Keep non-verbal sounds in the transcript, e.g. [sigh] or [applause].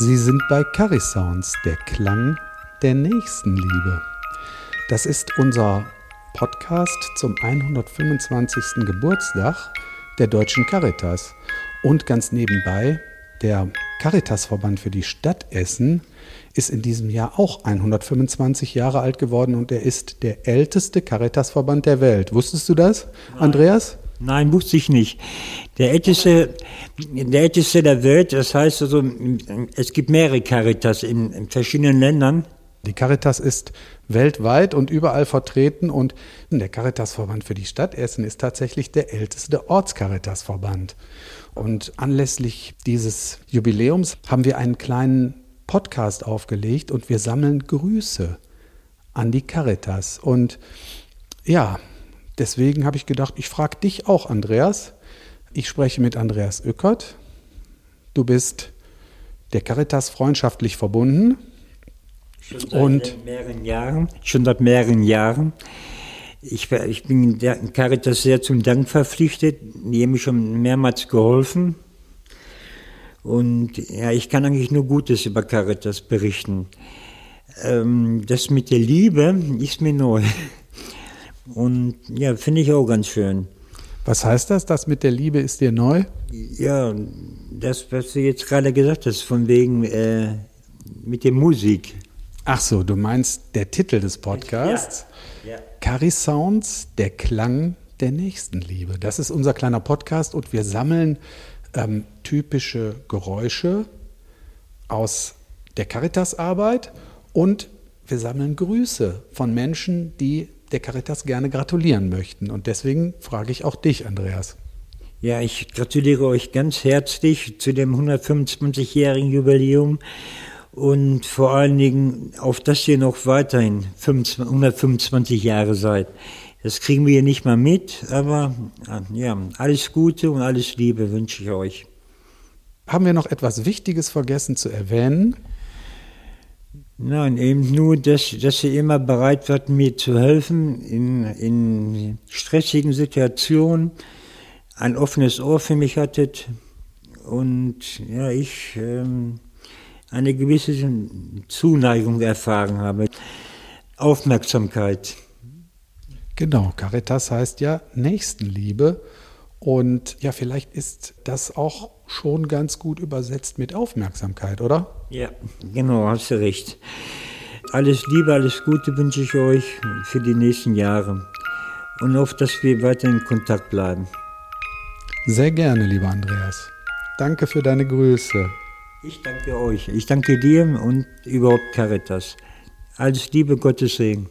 Sie sind bei Curry Sounds, der Klang der Nächstenliebe. Das ist unser Podcast zum 125. Geburtstag der Deutschen Caritas. Und ganz nebenbei, der Caritasverband für die Stadt Essen ist in diesem Jahr auch 125 Jahre alt geworden und er ist der älteste Caritasverband der Welt. Wusstest du das, Andreas? Nein, wusste ich nicht. Der älteste, der älteste der Welt, das heißt also, es gibt mehrere Caritas in, in verschiedenen Ländern. Die Caritas ist weltweit und überall vertreten und der Caritasverband für die Stadt Essen ist tatsächlich der älteste Ortscaritasverband. Und anlässlich dieses Jubiläums haben wir einen kleinen Podcast aufgelegt und wir sammeln Grüße an die Caritas. Und ja, deswegen habe ich gedacht, ich frage dich auch, Andreas. Ich spreche mit Andreas Ückert. Du bist der Caritas freundschaftlich verbunden. Schon seit und mehreren Jahren. Schon seit mehreren Jahren. Ich, ich bin der Caritas sehr zum Dank verpflichtet. Die haben mir schon mehrmals geholfen. Und ja, ich kann eigentlich nur Gutes über Caritas berichten. Ähm, das mit der Liebe ist mir neu. [laughs] Und ja, finde ich auch ganz schön. Was heißt das? Das mit der Liebe ist dir neu? Ja, das, was du jetzt gerade gesagt hast, von wegen äh, mit der Musik. Ach so, du meinst der Titel des Podcasts? Ja. ja. Cari Sounds, der Klang der Nächstenliebe. Das ist unser kleiner Podcast und wir sammeln ähm, typische Geräusche aus der Caritas-Arbeit und wir sammeln Grüße von Menschen, die der Caritas gerne gratulieren möchten. Und deswegen frage ich auch dich, Andreas. Ja, ich gratuliere euch ganz herzlich zu dem 125-jährigen Jubiläum und vor allen Dingen auf das ihr noch weiterhin 125 Jahre seid. Das kriegen wir hier nicht mal mit, aber ja, alles Gute und alles Liebe wünsche ich euch. Haben wir noch etwas Wichtiges vergessen zu erwähnen? Nein, eben nur, dass, dass ihr immer bereit wart, mir zu helfen in, in stressigen Situationen, ein offenes Ohr für mich hattet und ja, ich ähm, eine gewisse Zuneigung erfahren habe. Aufmerksamkeit. Genau, Caritas heißt ja Nächstenliebe. Und ja, vielleicht ist das auch schon ganz gut übersetzt mit Aufmerksamkeit, oder? Ja, genau, hast du recht. Alles Liebe, alles Gute wünsche ich euch für die nächsten Jahre und hoffe, dass wir weiter in Kontakt bleiben. Sehr gerne, lieber Andreas. Danke für deine Grüße. Ich danke euch. Ich danke dir und überhaupt Caritas. Alles Liebe, Gottes Segen.